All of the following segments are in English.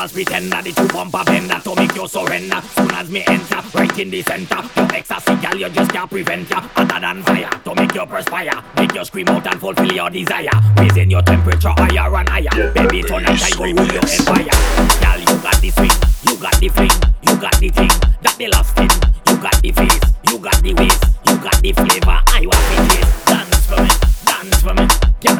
false pretender, the true bumper bender to make you surrender. Soon as me enter, right in the center, your ecstasy, girl, you just can't prevent ya. Hotter than fire to make you perspire, make you scream out and fulfill your desire. Raising your temperature higher and higher. Baby, tonight I go rule your empire. Girl, you got the swing, you got the fling, you got the thing that they lost in. You got the face, you got the waist, you got the flavor. I want it taste. Dance for me, dance for me. Girl,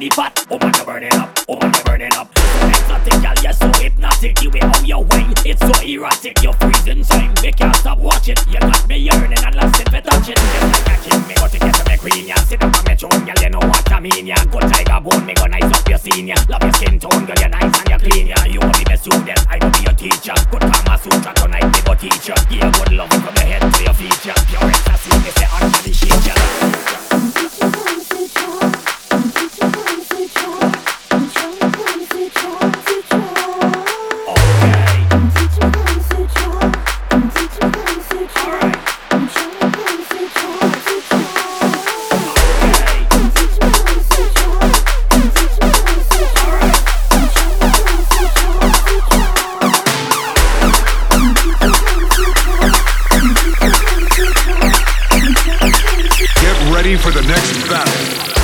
the pot, oh man, you're burning up, oh man, you're burning up. So exotic, girl, you're so hypnotic. The way how you whine, it's so erratic. You're freezing time, we can't stop watching. You got me yearning and lusting for touching. A king, me got to get to me queen, ya. Sit up on me throne, girl, you know what I mean, ya. Good tiger bone, me go nice up your senior. Love your skin tone, girl, you're nice and you're clean, ya. You will be my student, I will be your teacher. Good Kama Sutra tonight, me go teach ya. Give you good for the next battle.